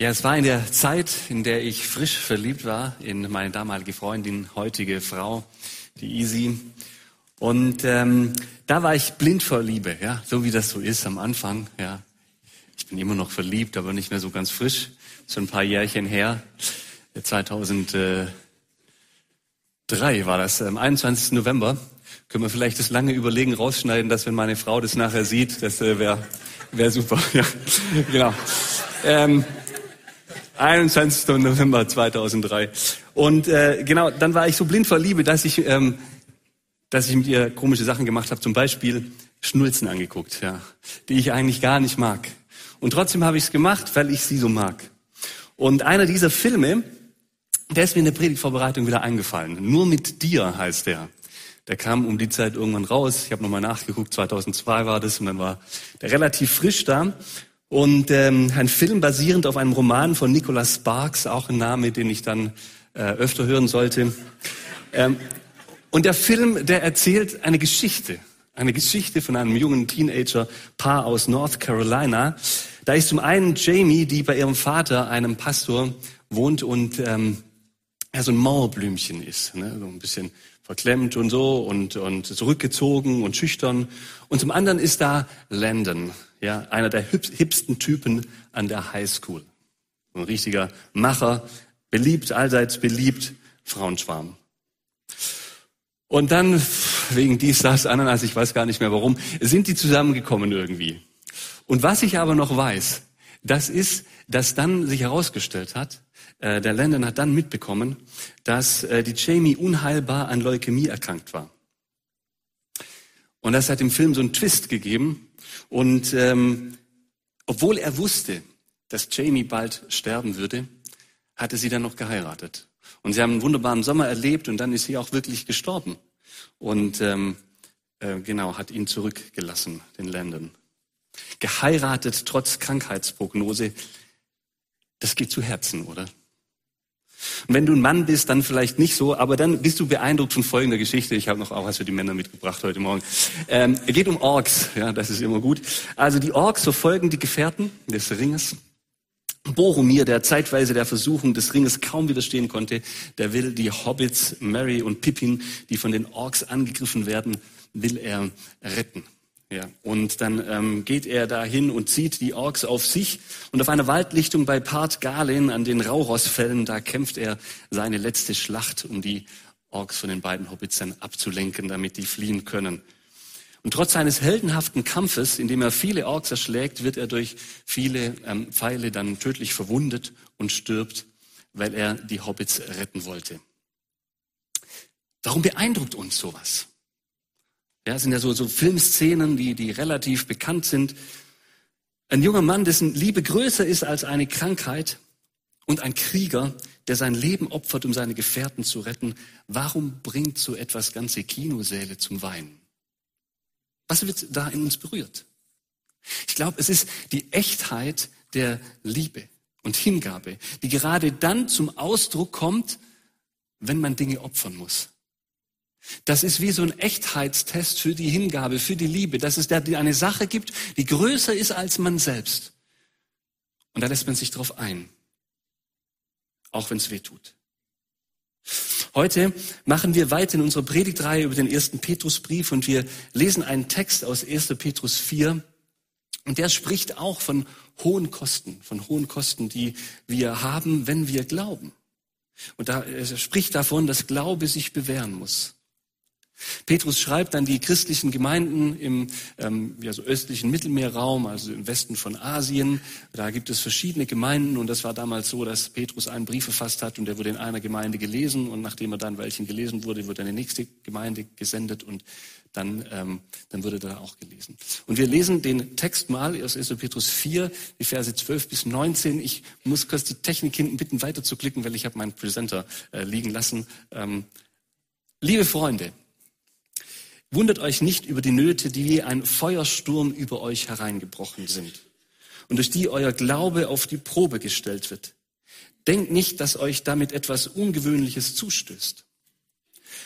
Ja, es war in der Zeit, in der ich frisch verliebt war in meine damalige Freundin, heutige Frau, die Easy. Und ähm, da war ich blind vor Liebe, ja, so wie das so ist am Anfang. Ja, ich bin immer noch verliebt, aber nicht mehr so ganz frisch. Schon ein paar Jährchen her. 2003 war das, am 21. November. Können wir vielleicht das lange Überlegen rausschneiden, dass wenn meine Frau das nachher sieht, das äh, wäre wär super. Ja, genau. Ähm, 21. November 2003. Und äh, genau, dann war ich so blind vor Liebe, dass ich, ähm, dass ich mit ihr komische Sachen gemacht habe. Zum Beispiel Schnulzen angeguckt, ja, die ich eigentlich gar nicht mag. Und trotzdem habe ich es gemacht, weil ich sie so mag. Und einer dieser Filme, der ist mir in der Predigtvorbereitung wieder eingefallen. Nur mit dir heißt der. Der kam um die Zeit irgendwann raus. Ich habe nochmal nachgeguckt, 2002 war das und dann war der relativ frisch da. Und ähm, ein Film basierend auf einem Roman von Nicholas Sparks, auch ein Name, den ich dann äh, öfter hören sollte. Ähm, und der Film, der erzählt eine Geschichte, eine Geschichte von einem jungen Teenager-Paar aus North Carolina. Da ist zum einen Jamie, die bei ihrem Vater, einem Pastor, wohnt und ähm, er so ein Mauerblümchen ist, ne? so ein bisschen verklemmt und so und, und zurückgezogen und schüchtern. Und zum anderen ist da Landon, ja, einer der hipsten Typen an der Highschool. Ein richtiger Macher, beliebt, allseits beliebt, Frauenschwarm. Und dann, wegen dies, das, Ananas, ich weiß gar nicht mehr warum, sind die zusammengekommen irgendwie. Und was ich aber noch weiß, das ist, dass dann sich herausgestellt hat, äh, der Landon hat dann mitbekommen, dass äh, die Jamie unheilbar an Leukämie erkrankt war. Und das hat im Film so einen Twist gegeben, und ähm, obwohl er wusste, dass Jamie bald sterben würde, hatte sie dann noch geheiratet. Und sie haben einen wunderbaren Sommer erlebt und dann ist sie auch wirklich gestorben. Und ähm, äh, genau, hat ihn zurückgelassen, den Landon. Geheiratet trotz Krankheitsprognose. Das geht zu Herzen, oder? Und wenn du ein Mann bist, dann vielleicht nicht so, aber dann bist du beeindruckt von folgender Geschichte. Ich habe noch auch was für die Männer mitgebracht heute Morgen. Ähm, es geht um Orks, ja, das ist immer gut. Also die Orks verfolgen die Gefährten des Ringes. Boromir, der zeitweise der Versuchung des Ringes kaum widerstehen konnte, der will die Hobbits, Mary und Pippin, die von den Orks angegriffen werden, will er retten. Ja, und dann ähm, geht er dahin und zieht die Orks auf sich. Und auf einer Waldlichtung bei Part Galen an den Raurossfällen, da kämpft er seine letzte Schlacht, um die Orks von den beiden Hobbits abzulenken, damit die fliehen können. Und trotz seines heldenhaften Kampfes, in dem er viele Orks erschlägt, wird er durch viele ähm, Pfeile dann tödlich verwundet und stirbt, weil er die Hobbits retten wollte. Warum beeindruckt uns sowas? Ja, sind ja so, so Filmszenen, die, die relativ bekannt sind. Ein junger Mann, dessen Liebe größer ist als eine Krankheit und ein Krieger, der sein Leben opfert, um seine Gefährten zu retten. Warum bringt so etwas ganze Kinosäle zum Weinen? Was wird da in uns berührt? Ich glaube, es ist die Echtheit der Liebe und Hingabe, die gerade dann zum Ausdruck kommt, wenn man Dinge opfern muss. Das ist wie so ein Echtheitstest für die Hingabe, für die Liebe, dass es da eine Sache gibt, die größer ist als man selbst. Und da lässt man sich drauf ein, auch wenn es weh tut. Heute machen wir weiter in unserer Predigtreihe über den ersten Petrusbrief und wir lesen einen Text aus 1. Petrus 4 und der spricht auch von hohen Kosten, von hohen Kosten, die wir haben, wenn wir glauben. Und da er spricht davon, dass Glaube sich bewähren muss. Petrus schreibt an die christlichen Gemeinden im ähm, ja, so östlichen Mittelmeerraum, also im Westen von Asien. Da gibt es verschiedene Gemeinden und das war damals so, dass Petrus einen Brief verfasst hat und der wurde in einer Gemeinde gelesen und nachdem er dann welchen gelesen wurde, wurde eine nächste Gemeinde gesendet und dann, ähm, dann wurde da auch gelesen. Und wir lesen den Text mal aus 1. Petrus 4, die Verse 12 bis 19. Ich muss kurz die Technik hinten bitten, weiterzuklicken, weil ich habe meinen Präsenter äh, liegen lassen. Ähm, liebe Freunde, Wundert euch nicht über die Nöte, die wie ein Feuersturm über euch hereingebrochen sind und durch die euer Glaube auf die Probe gestellt wird. Denkt nicht, dass euch damit etwas Ungewöhnliches zustößt.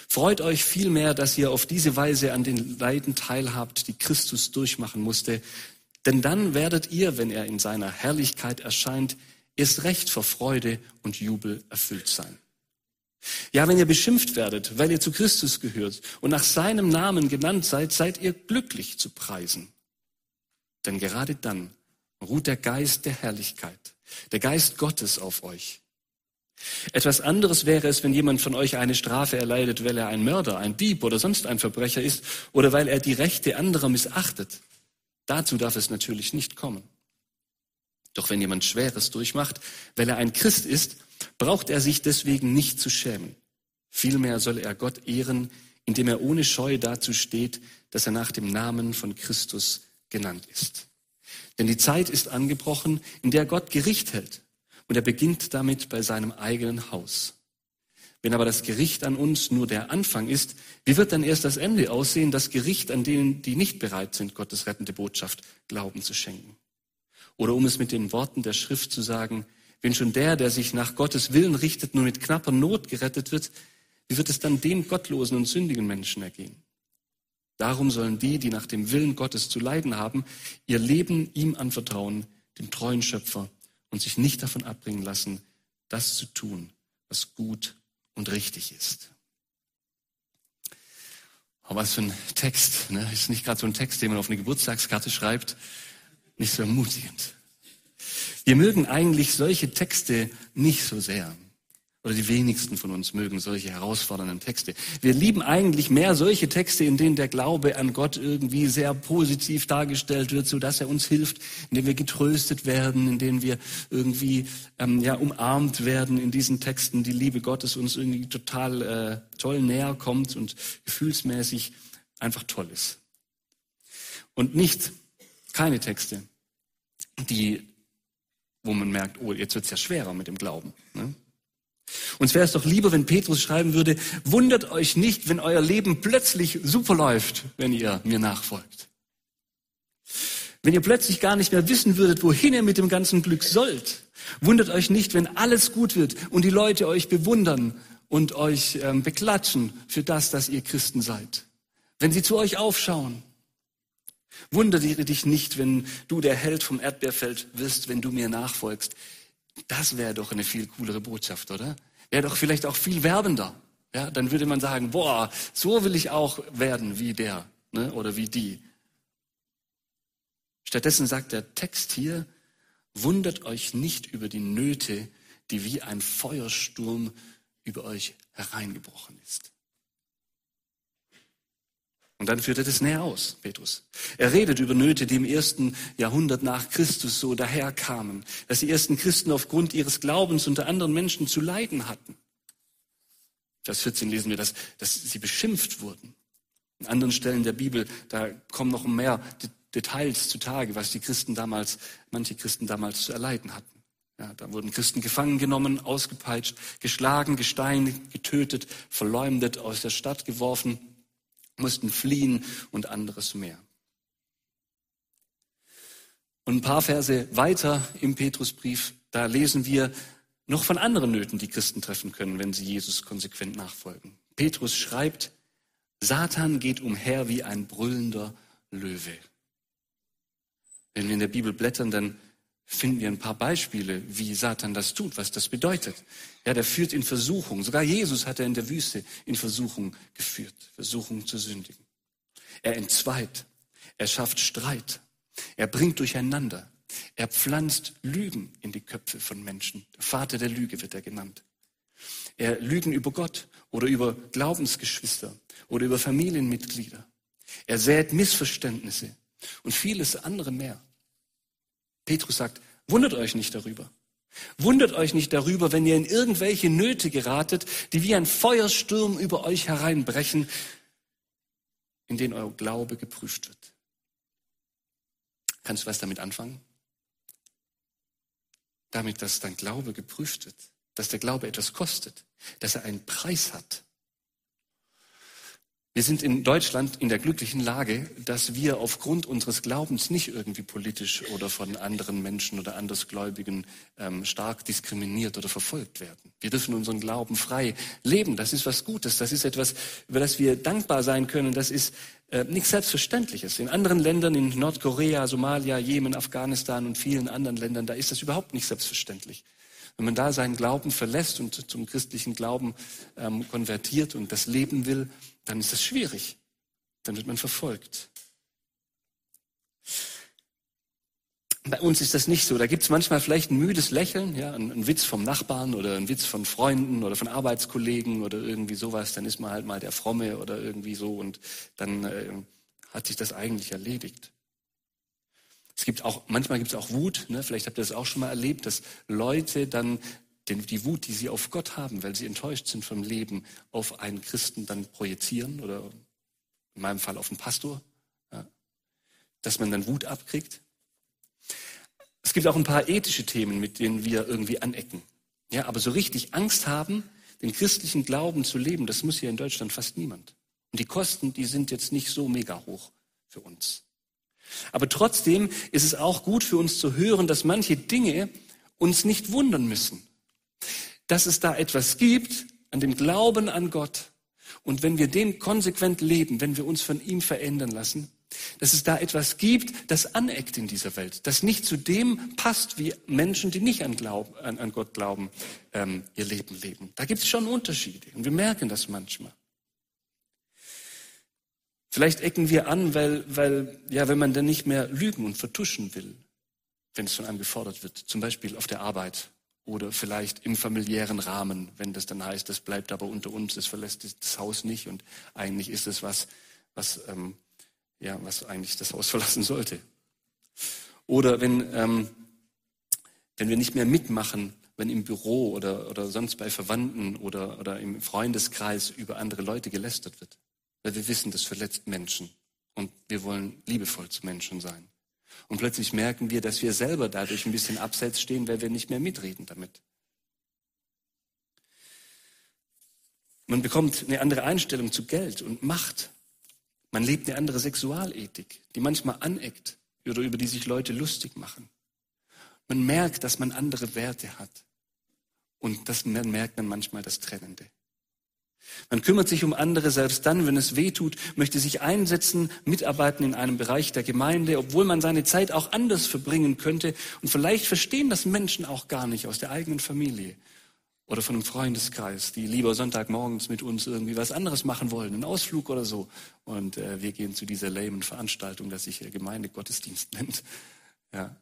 Freut euch vielmehr, dass ihr auf diese Weise an den Leiden teilhabt, die Christus durchmachen musste, denn dann werdet ihr, wenn er in seiner Herrlichkeit erscheint, erst recht vor Freude und Jubel erfüllt sein. Ja, wenn ihr beschimpft werdet, weil ihr zu Christus gehört und nach seinem Namen genannt seid, seid ihr glücklich zu preisen. Denn gerade dann ruht der Geist der Herrlichkeit, der Geist Gottes auf euch. Etwas anderes wäre es, wenn jemand von euch eine Strafe erleidet, weil er ein Mörder, ein Dieb oder sonst ein Verbrecher ist oder weil er die Rechte anderer missachtet. Dazu darf es natürlich nicht kommen. Doch wenn jemand Schweres durchmacht, weil er ein Christ ist, braucht er sich deswegen nicht zu schämen. Vielmehr soll er Gott ehren, indem er ohne Scheu dazu steht, dass er nach dem Namen von Christus genannt ist. Denn die Zeit ist angebrochen, in der Gott Gericht hält. Und er beginnt damit bei seinem eigenen Haus. Wenn aber das Gericht an uns nur der Anfang ist, wie wird dann erst das Ende aussehen, das Gericht an denen, die nicht bereit sind, Gottes rettende Botschaft Glauben zu schenken? Oder um es mit den Worten der Schrift zu sagen, wenn schon der, der sich nach Gottes Willen richtet, nur mit knapper Not gerettet wird, wie wird es dann dem gottlosen und sündigen Menschen ergehen? Darum sollen die, die nach dem Willen Gottes zu leiden haben, ihr Leben ihm anvertrauen, dem treuen Schöpfer, und sich nicht davon abbringen lassen, das zu tun, was gut und richtig ist. Aber was für ein Text, ne? Ist nicht gerade so ein Text, den man auf eine Geburtstagskarte schreibt, nicht so ermutigend. Wir mögen eigentlich solche Texte nicht so sehr. Oder die wenigsten von uns mögen solche herausfordernden Texte. Wir lieben eigentlich mehr solche Texte, in denen der Glaube an Gott irgendwie sehr positiv dargestellt wird, so dass er uns hilft, in denen wir getröstet werden, in denen wir irgendwie ähm, ja umarmt werden in diesen Texten, die Liebe Gottes uns irgendwie total äh, toll näher kommt und gefühlsmäßig einfach toll ist. Und nicht keine Texte, die, wo man merkt, oh, jetzt wird's ja schwerer mit dem Glauben. Ne? Uns wäre es doch lieber, wenn Petrus schreiben würde, wundert euch nicht, wenn euer Leben plötzlich super läuft, wenn ihr mir nachfolgt. Wenn ihr plötzlich gar nicht mehr wissen würdet, wohin ihr mit dem ganzen Glück sollt. Wundert euch nicht, wenn alles gut wird und die Leute euch bewundern und euch ähm, beklatschen für das, dass ihr Christen seid. Wenn sie zu euch aufschauen. Wundere dich nicht, wenn du der Held vom Erdbeerfeld wirst, wenn du mir nachfolgst. Das wäre doch eine viel coolere Botschaft, oder? Wäre doch vielleicht auch viel werbender. Ja, dann würde man sagen, boah, so will ich auch werden wie der ne, oder wie die. Stattdessen sagt der Text hier, wundert euch nicht über die Nöte, die wie ein Feuersturm über euch hereingebrochen ist. Und dann führt er das näher aus, Petrus. Er redet über Nöte, die im ersten Jahrhundert nach Christus so daherkamen, dass die ersten Christen aufgrund ihres Glaubens unter anderen Menschen zu leiden hatten. Vers 14 lesen wir, dass, dass sie beschimpft wurden. An anderen Stellen der Bibel, da kommen noch mehr Details zutage, was die Christen damals, manche Christen damals zu erleiden hatten. Ja, da wurden Christen gefangen genommen, ausgepeitscht, geschlagen, gesteinigt, getötet, verleumdet, aus der Stadt geworfen mussten fliehen und anderes mehr. Und ein paar Verse weiter im Petrusbrief, da lesen wir noch von anderen Nöten, die Christen treffen können, wenn sie Jesus konsequent nachfolgen. Petrus schreibt, Satan geht umher wie ein brüllender Löwe. Wenn wir in der Bibel blättern, dann finden wir ein paar Beispiele, wie Satan das tut, was das bedeutet. Ja, der führt in Versuchung. Sogar Jesus hat er in der Wüste in Versuchung geführt, Versuchung zu sündigen. Er entzweit, er schafft Streit, er bringt durcheinander, er pflanzt Lügen in die Köpfe von Menschen. Der Vater der Lüge wird er genannt. Er lügen über Gott oder über Glaubensgeschwister oder über Familienmitglieder. Er sät Missverständnisse und vieles andere mehr. Petrus sagt, wundert euch nicht darüber. Wundert euch nicht darüber, wenn ihr in irgendwelche Nöte geratet, die wie ein Feuersturm über euch hereinbrechen, in denen euer Glaube geprüft wird. Kannst du was damit anfangen? Damit, dass dein Glaube geprüft wird, dass der Glaube etwas kostet, dass er einen Preis hat. Wir sind in Deutschland in der glücklichen Lage, dass wir aufgrund unseres Glaubens nicht irgendwie politisch oder von anderen Menschen oder Andersgläubigen ähm, stark diskriminiert oder verfolgt werden. Wir dürfen unseren Glauben frei leben. Das ist was Gutes. Das ist etwas, über das wir dankbar sein können. Das ist äh, nichts Selbstverständliches. In anderen Ländern, in Nordkorea, Somalia, Jemen, Afghanistan und vielen anderen Ländern, da ist das überhaupt nicht selbstverständlich. Wenn man da seinen Glauben verlässt und zum christlichen Glauben ähm, konvertiert und das leben will, dann ist das schwierig. Dann wird man verfolgt. Bei uns ist das nicht so. Da gibt es manchmal vielleicht ein müdes Lächeln, ja, ein, Witz vom Nachbarn oder ein Witz von Freunden oder von Arbeitskollegen oder irgendwie sowas. Dann ist man halt mal der Fromme oder irgendwie so und dann äh, hat sich das eigentlich erledigt. Es gibt auch, manchmal gibt es auch Wut, ne? vielleicht habt ihr das auch schon mal erlebt, dass Leute dann den, die Wut, die sie auf Gott haben, weil sie enttäuscht sind vom Leben, auf einen Christen dann projizieren oder in meinem Fall auf einen Pastor, ja? dass man dann Wut abkriegt. Es gibt auch ein paar ethische Themen, mit denen wir irgendwie anecken. Ja, aber so richtig Angst haben, den christlichen Glauben zu leben, das muss hier in Deutschland fast niemand. Und die Kosten, die sind jetzt nicht so mega hoch für uns. Aber trotzdem ist es auch gut für uns zu hören, dass manche Dinge uns nicht wundern müssen. Dass es da etwas gibt an dem Glauben an Gott. Und wenn wir den konsequent leben, wenn wir uns von ihm verändern lassen, dass es da etwas gibt, das aneckt in dieser Welt, das nicht zu dem passt, wie Menschen, die nicht an, Glaub, an, an Gott glauben, ähm, ihr Leben leben. Da gibt es schon Unterschiede und wir merken das manchmal. Vielleicht ecken wir an, weil, weil, ja, wenn man dann nicht mehr lügen und vertuschen will, wenn es von einem gefordert wird, zum Beispiel auf der Arbeit oder vielleicht im familiären Rahmen, wenn das dann heißt, das bleibt aber unter uns, das verlässt das Haus nicht und eigentlich ist es was, was, ähm, ja, was eigentlich das Haus verlassen sollte. Oder wenn, ähm, wenn wir nicht mehr mitmachen, wenn im Büro oder, oder sonst bei Verwandten oder, oder im Freundeskreis über andere Leute gelästert wird. Weil wir wissen, das verletzt Menschen. Und wir wollen liebevoll zu Menschen sein. Und plötzlich merken wir, dass wir selber dadurch ein bisschen abseits stehen, weil wir nicht mehr mitreden damit. Man bekommt eine andere Einstellung zu Geld und Macht. Man lebt eine andere Sexualethik, die manchmal aneckt oder über die sich Leute lustig machen. Man merkt, dass man andere Werte hat. Und das merkt man manchmal das Trennende. Man kümmert sich um andere selbst dann, wenn es weh tut, möchte sich einsetzen, mitarbeiten in einem Bereich der Gemeinde, obwohl man seine Zeit auch anders verbringen könnte. Und vielleicht verstehen das Menschen auch gar nicht aus der eigenen Familie oder von einem Freundeskreis, die lieber Sonntagmorgens mit uns irgendwie was anderes machen wollen, einen Ausflug oder so. Und äh, wir gehen zu dieser lamen Veranstaltung, das sich Gemeindegottesdienst nennt. Ja.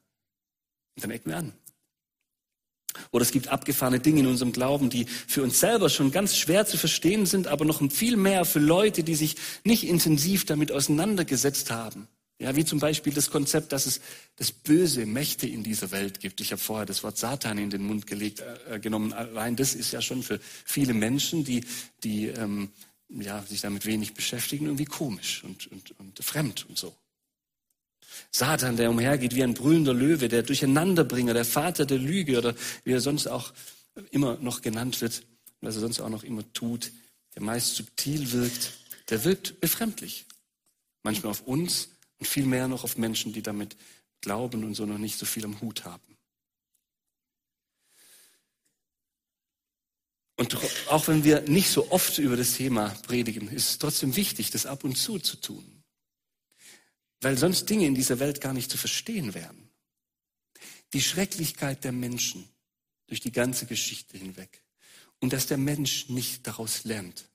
Und dann ecken wir an. Oder es gibt abgefahrene Dinge in unserem Glauben, die für uns selber schon ganz schwer zu verstehen sind, aber noch viel mehr für Leute, die sich nicht intensiv damit auseinandergesetzt haben. Ja, wie zum Beispiel das Konzept, dass es das böse Mächte in dieser Welt gibt. Ich habe vorher das Wort Satan in den Mund gelegt, äh, genommen. Allein das ist ja schon für viele Menschen, die, die ähm, ja, sich damit wenig beschäftigen, irgendwie komisch und, und, und fremd und so. Satan, der umhergeht wie ein brüllender Löwe, der Durcheinanderbringer, der Vater der Lüge oder wie er sonst auch immer noch genannt wird, was er sonst auch noch immer tut, der meist subtil wirkt, der wirkt befremdlich. Manchmal auf uns und viel mehr noch auf Menschen, die damit glauben und so noch nicht so viel am Hut haben. Und auch wenn wir nicht so oft über das Thema predigen, ist es trotzdem wichtig, das ab und zu zu tun weil sonst Dinge in dieser Welt gar nicht zu verstehen wären. Die Schrecklichkeit der Menschen durch die ganze Geschichte hinweg. Und dass der Mensch nicht daraus lernt,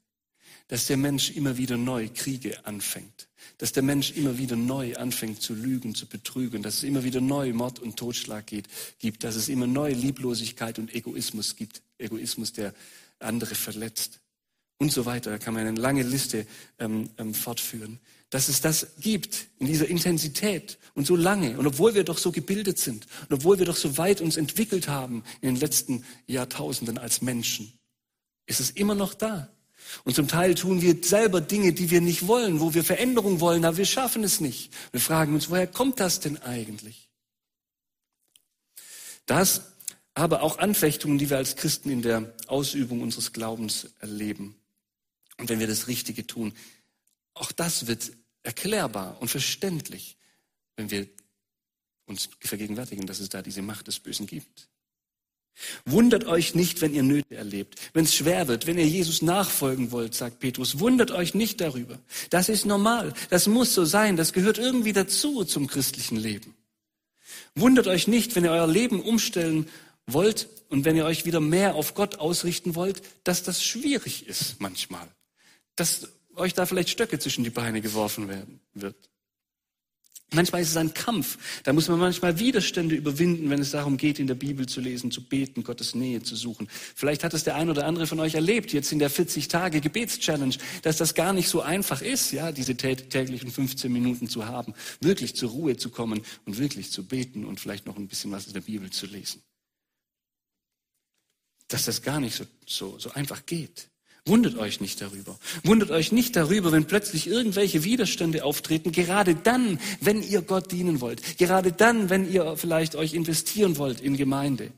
dass der Mensch immer wieder neu Kriege anfängt, dass der Mensch immer wieder neu anfängt zu lügen, zu betrügen, dass es immer wieder neu Mord und Totschlag geht, gibt, dass es immer neue Lieblosigkeit und Egoismus gibt, Egoismus, der andere verletzt und so weiter. Da kann man eine lange Liste ähm, ähm, fortführen dass es das gibt in dieser Intensität und so lange. Und obwohl wir doch so gebildet sind und obwohl wir doch so weit uns entwickelt haben in den letzten Jahrtausenden als Menschen, ist es immer noch da. Und zum Teil tun wir selber Dinge, die wir nicht wollen, wo wir Veränderung wollen, aber wir schaffen es nicht. Wir fragen uns, woher kommt das denn eigentlich? Das, aber auch Anfechtungen, die wir als Christen in der Ausübung unseres Glaubens erleben. Und wenn wir das Richtige tun, auch das wird erklärbar und verständlich, wenn wir uns vergegenwärtigen, dass es da diese Macht des Bösen gibt. Wundert euch nicht, wenn ihr Nöte erlebt, wenn es schwer wird, wenn ihr Jesus nachfolgen wollt, sagt Petrus. Wundert euch nicht darüber. Das ist normal. Das muss so sein. Das gehört irgendwie dazu zum christlichen Leben. Wundert euch nicht, wenn ihr euer Leben umstellen wollt und wenn ihr euch wieder mehr auf Gott ausrichten wollt, dass das schwierig ist manchmal. Dass euch da vielleicht Stöcke zwischen die Beine geworfen werden wird. Manchmal ist es ein Kampf. Da muss man manchmal Widerstände überwinden, wenn es darum geht, in der Bibel zu lesen, zu beten, Gottes Nähe zu suchen. Vielleicht hat es der ein oder andere von euch erlebt, jetzt in der 40 Tage Gebetschallenge, dass das gar nicht so einfach ist, ja, diese täglichen 15 Minuten zu haben, wirklich zur Ruhe zu kommen und wirklich zu beten und vielleicht noch ein bisschen was in der Bibel zu lesen. Dass das gar nicht so, so, so einfach geht. Wundert euch nicht darüber. Wundert euch nicht darüber, wenn plötzlich irgendwelche Widerstände auftreten, gerade dann, wenn ihr Gott dienen wollt. Gerade dann, wenn ihr vielleicht euch investieren wollt in Gemeinde.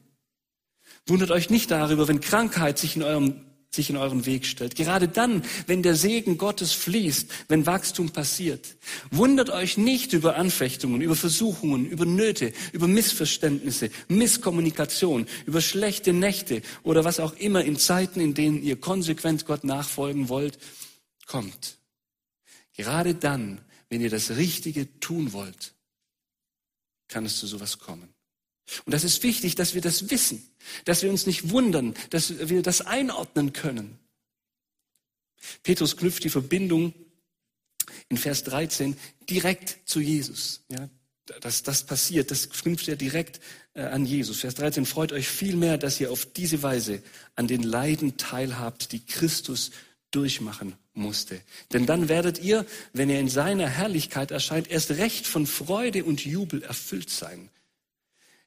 Wundert euch nicht darüber, wenn Krankheit sich in eurem sich in euren Weg stellt. Gerade dann, wenn der Segen Gottes fließt, wenn Wachstum passiert. Wundert euch nicht über Anfechtungen, über Versuchungen, über Nöte, über Missverständnisse, Misskommunikation, über schlechte Nächte oder was auch immer in Zeiten, in denen ihr konsequent Gott nachfolgen wollt, kommt. Gerade dann, wenn ihr das Richtige tun wollt, kann es zu sowas kommen. Und das ist wichtig, dass wir das wissen, dass wir uns nicht wundern, dass wir das einordnen können. Petrus knüpft die Verbindung in Vers 13 direkt zu Jesus. Ja, dass das passiert, das knüpft er direkt äh, an Jesus. Vers 13, freut euch vielmehr, dass ihr auf diese Weise an den Leiden teilhabt, die Christus durchmachen musste. Denn dann werdet ihr, wenn er in seiner Herrlichkeit erscheint, erst recht von Freude und Jubel erfüllt sein.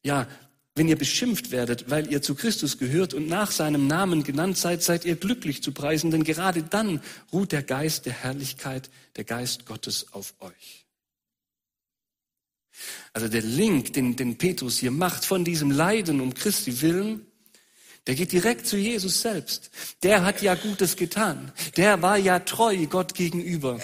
Ja, wenn ihr beschimpft werdet, weil ihr zu Christus gehört und nach seinem Namen genannt seid, seid ihr glücklich zu preisen, denn gerade dann ruht der Geist der Herrlichkeit, der Geist Gottes auf euch. Also der Link, den, den Petrus hier macht von diesem Leiden um Christi willen, der geht direkt zu Jesus selbst. Der hat ja Gutes getan. Der war ja treu Gott gegenüber.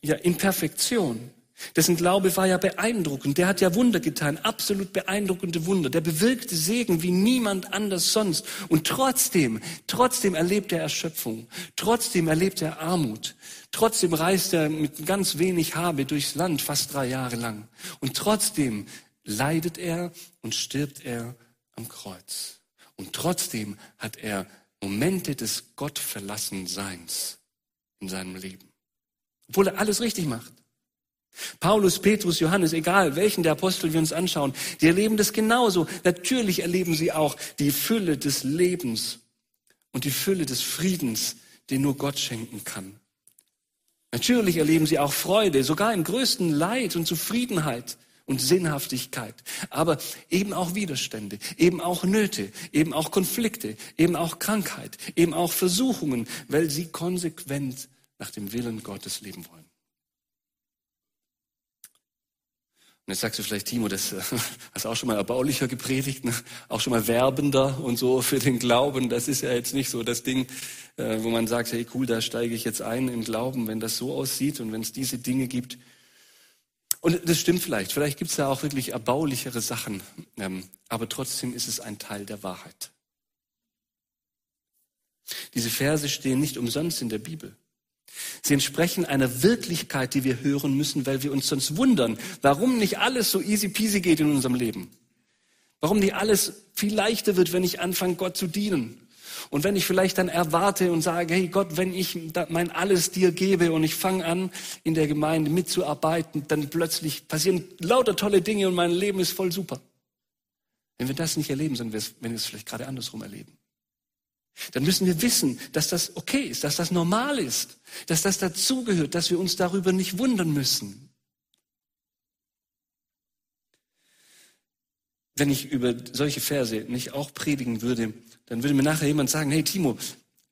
Ja, in Perfektion. Dessen Glaube war ja beeindruckend. Der hat ja Wunder getan, absolut beeindruckende Wunder. Der bewirkte Segen wie niemand anders sonst. Und trotzdem, trotzdem erlebt er Erschöpfung. Trotzdem erlebt er Armut. Trotzdem reist er mit ganz wenig Habe durchs Land, fast drei Jahre lang. Und trotzdem leidet er und stirbt er am Kreuz. Und trotzdem hat er Momente des Gottverlassenseins in seinem Leben. Obwohl er alles richtig macht. Paulus, Petrus, Johannes, egal welchen der Apostel wir uns anschauen, die erleben das genauso. Natürlich erleben sie auch die Fülle des Lebens und die Fülle des Friedens, den nur Gott schenken kann. Natürlich erleben sie auch Freude, sogar im größten Leid und Zufriedenheit und Sinnhaftigkeit, aber eben auch Widerstände, eben auch Nöte, eben auch Konflikte, eben auch Krankheit, eben auch Versuchungen, weil sie konsequent nach dem Willen Gottes leben wollen. Und jetzt sagst du vielleicht, Timo, das äh, hast auch schon mal erbaulicher gepredigt, ne? auch schon mal werbender und so für den Glauben. Das ist ja jetzt nicht so das Ding, äh, wo man sagt, hey cool, da steige ich jetzt ein im Glauben, wenn das so aussieht und wenn es diese Dinge gibt. Und das stimmt vielleicht. Vielleicht gibt es da auch wirklich erbaulichere Sachen. Ähm, aber trotzdem ist es ein Teil der Wahrheit. Diese Verse stehen nicht umsonst in der Bibel. Sie entsprechen einer Wirklichkeit, die wir hören müssen, weil wir uns sonst wundern, warum nicht alles so easy peasy geht in unserem Leben. Warum nicht alles viel leichter wird, wenn ich anfange, Gott zu dienen. Und wenn ich vielleicht dann erwarte und sage, hey Gott, wenn ich mein Alles dir gebe und ich fange an, in der Gemeinde mitzuarbeiten, dann plötzlich passieren lauter tolle Dinge und mein Leben ist voll super. Wenn wir das nicht erleben, sondern wenn wir es vielleicht gerade andersrum erleben. Dann müssen wir wissen, dass das okay ist, dass das normal ist, dass das dazugehört, dass wir uns darüber nicht wundern müssen. Wenn ich über solche Verse nicht auch predigen würde, dann würde mir nachher jemand sagen, hey Timo,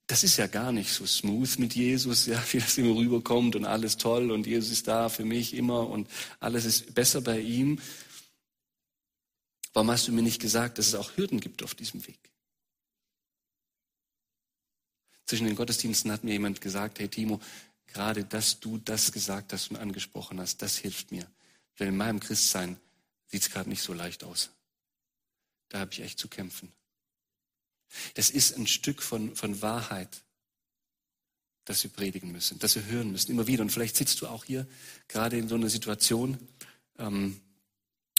das ist ja gar nicht so smooth mit Jesus, ja, wie das immer rüberkommt und alles toll und Jesus ist da für mich immer und alles ist besser bei ihm. Warum hast du mir nicht gesagt, dass es auch Hürden gibt auf diesem Weg? Zwischen den Gottesdiensten hat mir jemand gesagt, hey Timo, gerade, dass du das gesagt hast und angesprochen hast, das hilft mir. Denn in meinem Christsein sieht es gerade nicht so leicht aus. Da habe ich echt zu kämpfen. Das ist ein Stück von, von Wahrheit, das wir predigen müssen, das wir hören müssen, immer wieder. Und vielleicht sitzt du auch hier gerade in so einer Situation, ähm,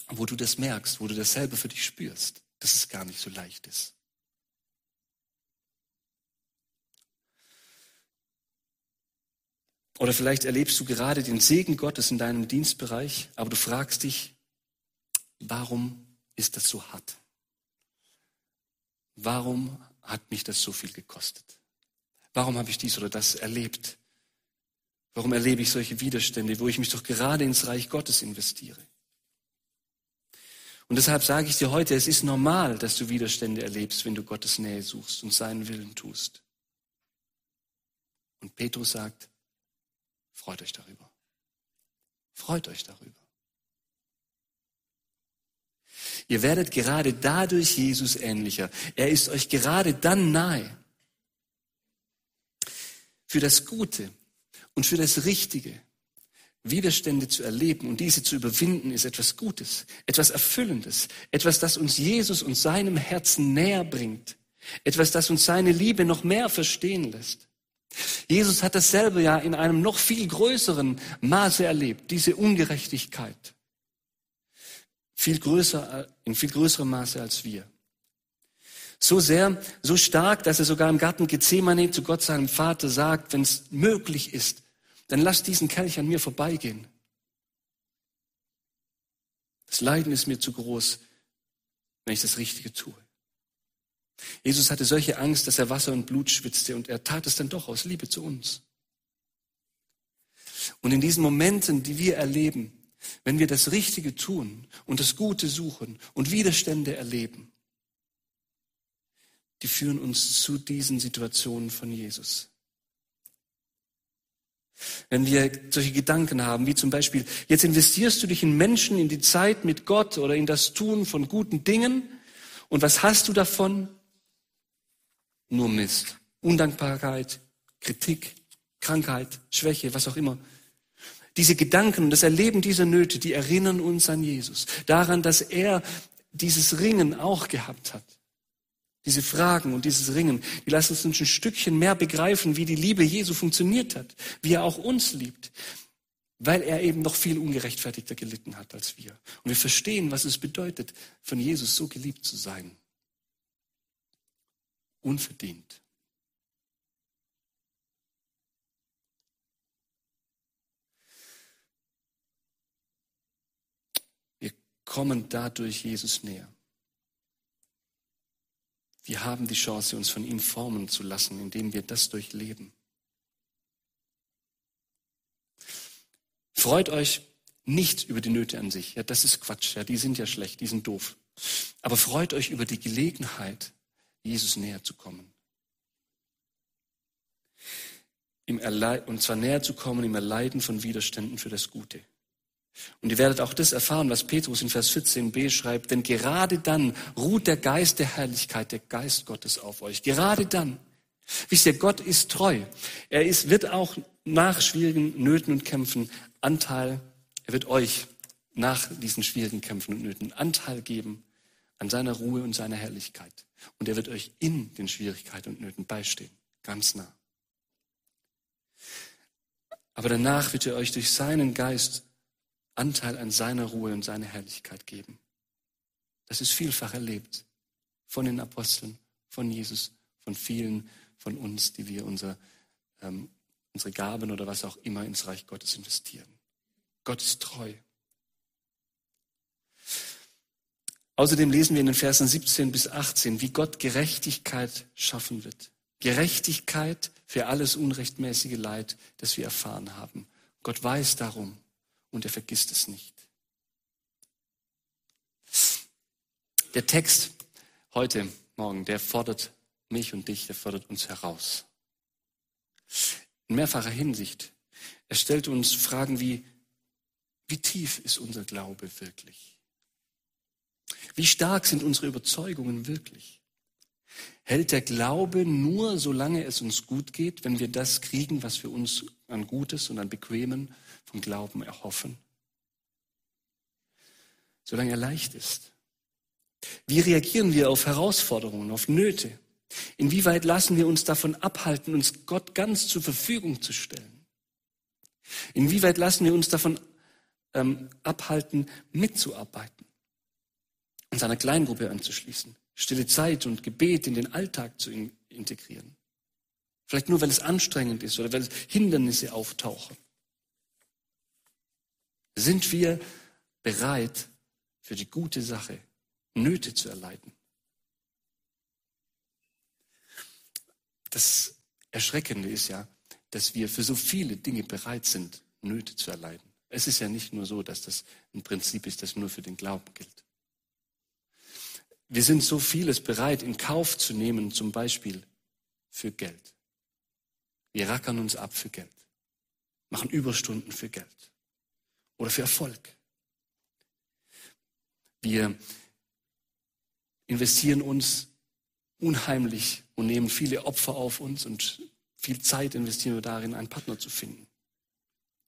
wo du das merkst, wo du das selber für dich spürst, dass es gar nicht so leicht ist. Oder vielleicht erlebst du gerade den Segen Gottes in deinem Dienstbereich, aber du fragst dich, warum ist das so hart? Warum hat mich das so viel gekostet? Warum habe ich dies oder das erlebt? Warum erlebe ich solche Widerstände, wo ich mich doch gerade ins Reich Gottes investiere? Und deshalb sage ich dir heute, es ist normal, dass du Widerstände erlebst, wenn du Gottes Nähe suchst und seinen Willen tust. Und Petrus sagt, Freut euch darüber. Freut euch darüber. Ihr werdet gerade dadurch Jesus ähnlicher. Er ist euch gerade dann nahe. Für das Gute und für das Richtige Widerstände zu erleben und diese zu überwinden, ist etwas Gutes, etwas Erfüllendes, etwas, das uns Jesus und seinem Herzen näher bringt, etwas, das uns seine Liebe noch mehr verstehen lässt. Jesus hat dasselbe ja in einem noch viel größeren Maße erlebt, diese Ungerechtigkeit. Viel größer, in viel größerem Maße als wir. So sehr, so stark, dass er sogar im Garten Gethsemane zu Gott, seinem Vater, sagt, wenn es möglich ist, dann lass diesen Kelch an mir vorbeigehen. Das Leiden ist mir zu groß, wenn ich das Richtige tue. Jesus hatte solche Angst, dass er Wasser und Blut schwitzte und er tat es dann doch aus Liebe zu uns. Und in diesen Momenten, die wir erleben, wenn wir das Richtige tun und das Gute suchen und Widerstände erleben, die führen uns zu diesen Situationen von Jesus. Wenn wir solche Gedanken haben, wie zum Beispiel, jetzt investierst du dich in Menschen, in die Zeit mit Gott oder in das Tun von guten Dingen, und was hast du davon? Nur Mist. Undankbarkeit, Kritik, Krankheit, Schwäche, was auch immer. Diese Gedanken, das Erleben dieser Nöte, die erinnern uns an Jesus. Daran, dass er dieses Ringen auch gehabt hat. Diese Fragen und dieses Ringen, die lassen uns ein Stückchen mehr begreifen, wie die Liebe Jesu funktioniert hat, wie er auch uns liebt, weil er eben noch viel ungerechtfertigter gelitten hat als wir. Und wir verstehen, was es bedeutet, von Jesus so geliebt zu sein unverdient. Wir kommen dadurch Jesus näher. Wir haben die Chance, uns von ihm formen zu lassen, indem wir das durchleben. Freut euch nicht über die Nöte an sich. Ja, das ist Quatsch. Ja, die sind ja schlecht, die sind doof. Aber freut euch über die Gelegenheit, Jesus näher zu kommen. Im und zwar näher zu kommen im Erleiden von Widerständen für das Gute. Und ihr werdet auch das erfahren, was Petrus in Vers 14b schreibt, denn gerade dann ruht der Geist der Herrlichkeit, der Geist Gottes auf euch. Gerade dann. Wisst ihr, Gott ist treu. Er ist, wird auch nach schwierigen Nöten und Kämpfen Anteil, er wird euch nach diesen schwierigen Kämpfen und Nöten Anteil geben an seiner Ruhe und seiner Herrlichkeit. Und er wird euch in den Schwierigkeiten und Nöten beistehen, ganz nah. Aber danach wird er euch durch seinen Geist Anteil an seiner Ruhe und seiner Herrlichkeit geben. Das ist vielfach erlebt von den Aposteln, von Jesus, von vielen von uns, die wir unser, ähm, unsere Gaben oder was auch immer ins Reich Gottes investieren. Gott ist treu. Außerdem lesen wir in den Versen 17 bis 18, wie Gott Gerechtigkeit schaffen wird. Gerechtigkeit für alles unrechtmäßige Leid, das wir erfahren haben. Gott weiß darum und er vergisst es nicht. Der Text heute Morgen, der fordert mich und dich, der fordert uns heraus. In mehrfacher Hinsicht. Er stellt uns Fragen wie, wie tief ist unser Glaube wirklich? Wie stark sind unsere Überzeugungen wirklich? Hält der Glaube nur, solange es uns gut geht, wenn wir das kriegen, was wir uns an Gutes und an Bequemen vom Glauben erhoffen? Solange er leicht ist. Wie reagieren wir auf Herausforderungen, auf Nöte? Inwieweit lassen wir uns davon abhalten, uns Gott ganz zur Verfügung zu stellen? Inwieweit lassen wir uns davon ähm, abhalten, mitzuarbeiten, uns einer Kleingruppe anzuschließen, stille Zeit und Gebet in den Alltag zu in integrieren? Vielleicht nur, weil es anstrengend ist oder weil Hindernisse auftauchen. Sind wir bereit, für die gute Sache Nöte zu erleiden? Das Erschreckende ist ja, dass wir für so viele Dinge bereit sind, Nöte zu erleiden. Es ist ja nicht nur so, dass das ein Prinzip ist, das nur für den Glauben gilt. Wir sind so vieles bereit in Kauf zu nehmen, zum Beispiel für Geld. Wir rackern uns ab für Geld, machen Überstunden für Geld oder für Erfolg. Wir investieren uns unheimlich und nehmen viele Opfer auf uns und viel Zeit investieren wir darin, einen Partner zu finden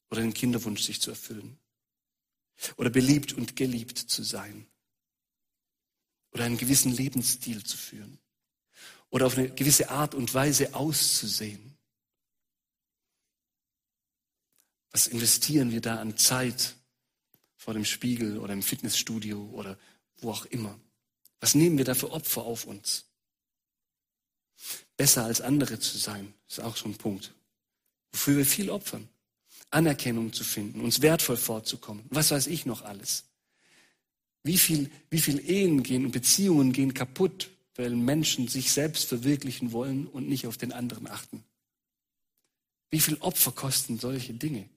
oder den Kinderwunsch sich zu erfüllen oder beliebt und geliebt zu sein oder einen gewissen Lebensstil zu führen oder auf eine gewisse Art und Weise auszusehen. Was investieren wir da an Zeit vor dem Spiegel oder im Fitnessstudio oder wo auch immer? Was nehmen wir da für Opfer auf uns? Besser als andere zu sein, ist auch so ein Punkt. Wofür wir viel opfern. Anerkennung zu finden, uns wertvoll vorzukommen. Was weiß ich noch alles? Wie viel, wie viel Ehen gehen und Beziehungen gehen kaputt, weil Menschen sich selbst verwirklichen wollen und nicht auf den anderen achten? Wie viel Opfer kosten solche Dinge?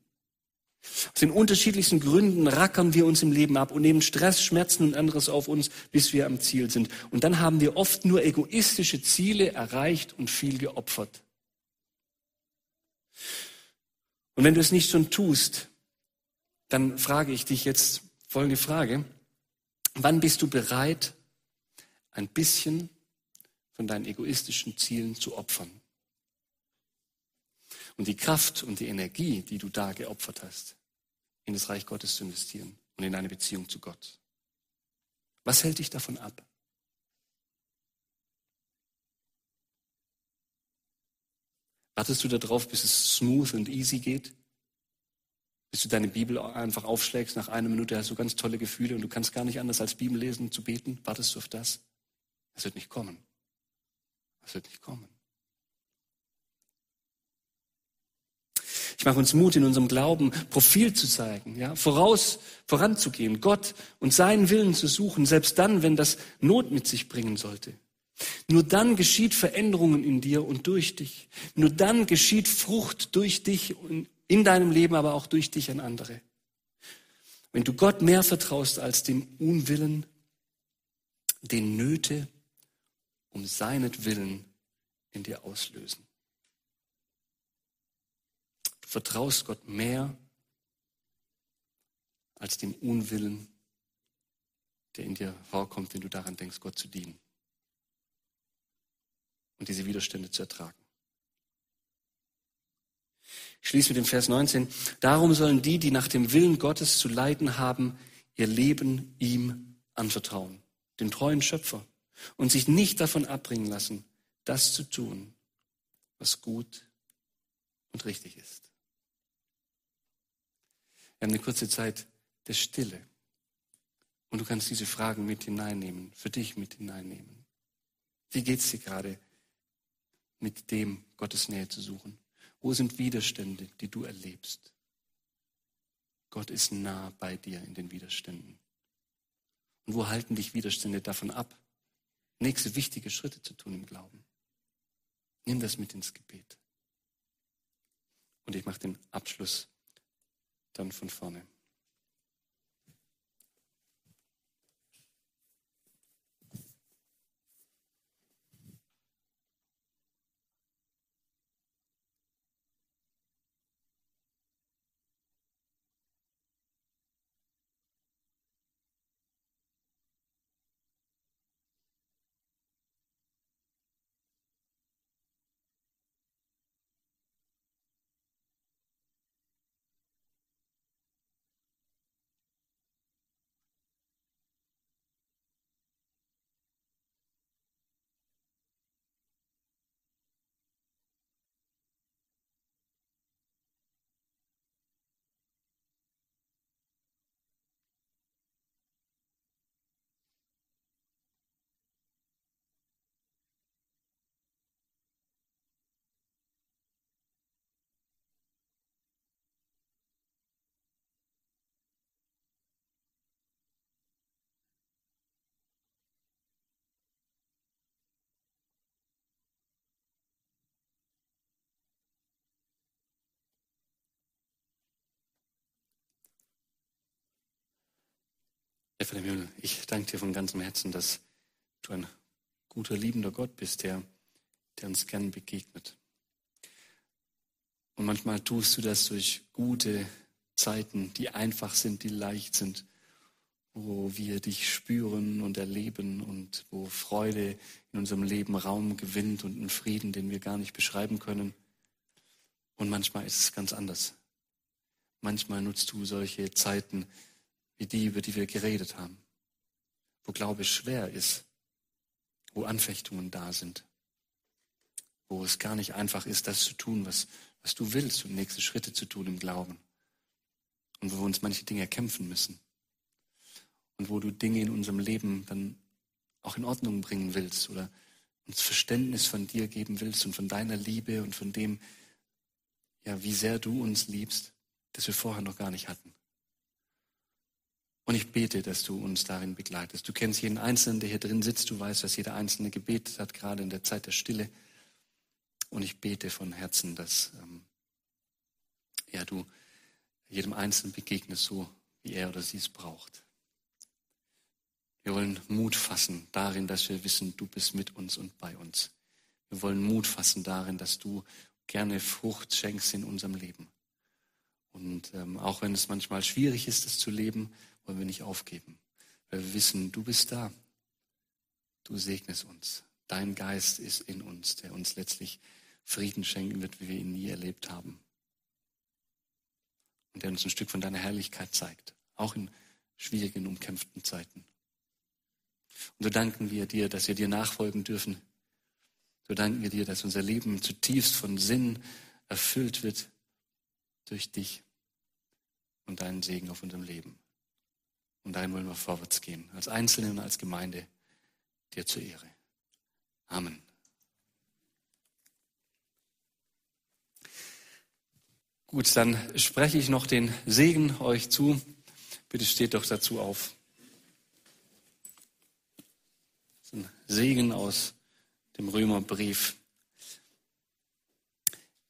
Aus den unterschiedlichsten Gründen rackern wir uns im Leben ab und nehmen Stress, Schmerzen und anderes auf uns, bis wir am Ziel sind. Und dann haben wir oft nur egoistische Ziele erreicht und viel geopfert. Und wenn du es nicht schon tust, dann frage ich dich jetzt folgende Frage. Wann bist du bereit, ein bisschen von deinen egoistischen Zielen zu opfern? und die Kraft und die Energie, die du da geopfert hast, in das Reich Gottes zu investieren und in eine Beziehung zu Gott. Was hält dich davon ab? Wartest du darauf, bis es smooth und easy geht? Bis du deine Bibel einfach aufschlägst, nach einer Minute hast du ganz tolle Gefühle und du kannst gar nicht anders als Bibel lesen zu beten? Wartest du auf das? Es wird nicht kommen. Es wird nicht kommen. Ich mache uns Mut, in unserem Glauben Profil zu zeigen, ja, voraus, voranzugehen, Gott und seinen Willen zu suchen, selbst dann, wenn das Not mit sich bringen sollte. Nur dann geschieht Veränderungen in dir und durch dich. Nur dann geschieht Frucht durch dich und in deinem Leben, aber auch durch dich an andere. Wenn du Gott mehr vertraust als dem Unwillen, den Nöte um seinetwillen in dir auslösen vertraust Gott mehr als dem Unwillen, der in dir vorkommt, wenn du daran denkst, Gott zu dienen und diese Widerstände zu ertragen. Ich schließe mit dem Vers 19. Darum sollen die, die nach dem Willen Gottes zu leiden haben, ihr Leben ihm anvertrauen, dem treuen Schöpfer, und sich nicht davon abbringen lassen, das zu tun, was gut und richtig ist. Wir haben eine kurze Zeit der Stille. Und du kannst diese Fragen mit hineinnehmen, für dich mit hineinnehmen. Wie geht es dir gerade mit dem, Gottes Nähe zu suchen? Wo sind Widerstände, die du erlebst? Gott ist nah bei dir in den Widerständen. Und wo halten dich Widerstände davon ab, nächste wichtige Schritte zu tun im Glauben? Nimm das mit ins Gebet. Und ich mache den Abschluss dann von vorne. Vater im Himmel, ich danke dir von ganzem Herzen, dass du ein guter, liebender Gott bist, der, der uns gern begegnet. Und manchmal tust du das durch gute Zeiten, die einfach sind, die leicht sind, wo wir dich spüren und erleben und wo Freude in unserem Leben Raum gewinnt und einen Frieden, den wir gar nicht beschreiben können. Und manchmal ist es ganz anders. Manchmal nutzt du solche Zeiten wie die, über die wir geredet haben, wo Glaube schwer ist, wo Anfechtungen da sind, wo es gar nicht einfach ist, das zu tun, was, was du willst und nächste Schritte zu tun im Glauben. Und wo wir uns manche Dinge erkämpfen müssen. Und wo du Dinge in unserem Leben dann auch in Ordnung bringen willst oder uns Verständnis von dir geben willst und von deiner Liebe und von dem, ja, wie sehr du uns liebst, das wir vorher noch gar nicht hatten. Und ich bete, dass du uns darin begleitest. Du kennst jeden Einzelnen, der hier drin sitzt. Du weißt, was jeder Einzelne gebetet hat, gerade in der Zeit der Stille. Und ich bete von Herzen, dass ähm, ja, du jedem Einzelnen begegnest, so wie er oder sie es braucht. Wir wollen Mut fassen darin, dass wir wissen, du bist mit uns und bei uns. Wir wollen Mut fassen darin, dass du gerne Frucht schenkst in unserem Leben. Und ähm, auch wenn es manchmal schwierig ist, das zu leben, wollen wir nicht aufgeben, weil wir wissen, du bist da. Du segnest uns. Dein Geist ist in uns, der uns letztlich Frieden schenken wird, wie wir ihn nie erlebt haben. Und der uns ein Stück von deiner Herrlichkeit zeigt, auch in schwierigen, umkämpften Zeiten. Und so danken wir dir, dass wir dir nachfolgen dürfen. So danken wir dir, dass unser Leben zutiefst von Sinn erfüllt wird durch dich und deinen Segen auf unserem Leben. Und dahin wollen wir vorwärts gehen, als Einzelne und als Gemeinde, dir zur Ehre. Amen. Gut, dann spreche ich noch den Segen euch zu. Bitte steht doch dazu auf. Das ist ein Segen aus dem Römerbrief.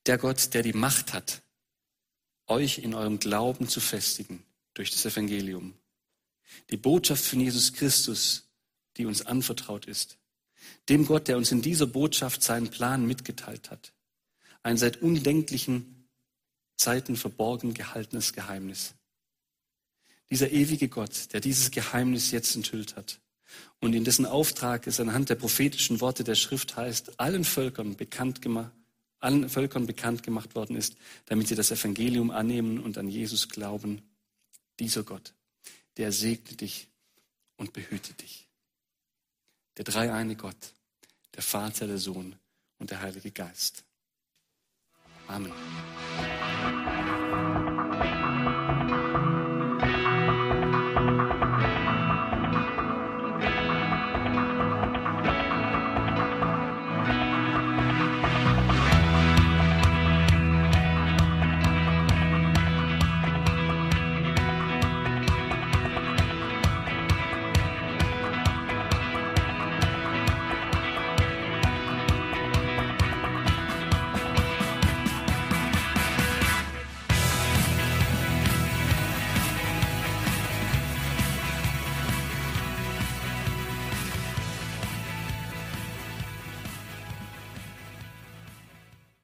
Der Gott, der die Macht hat, euch in eurem Glauben zu festigen durch das Evangelium die Botschaft von Jesus Christus, die uns anvertraut ist. Dem Gott, der uns in dieser Botschaft seinen Plan mitgeteilt hat. Ein seit undenklichen Zeiten verborgen gehaltenes Geheimnis. Dieser ewige Gott, der dieses Geheimnis jetzt enthüllt hat und in dessen Auftrag es anhand der prophetischen Worte der Schrift heißt, allen Völkern bekannt gemacht, allen Völkern bekannt gemacht worden ist, damit sie das Evangelium annehmen und an Jesus glauben. Dieser Gott der segne dich und behüte dich. Der dreieine Gott, der Vater, der Sohn und der Heilige Geist. Amen.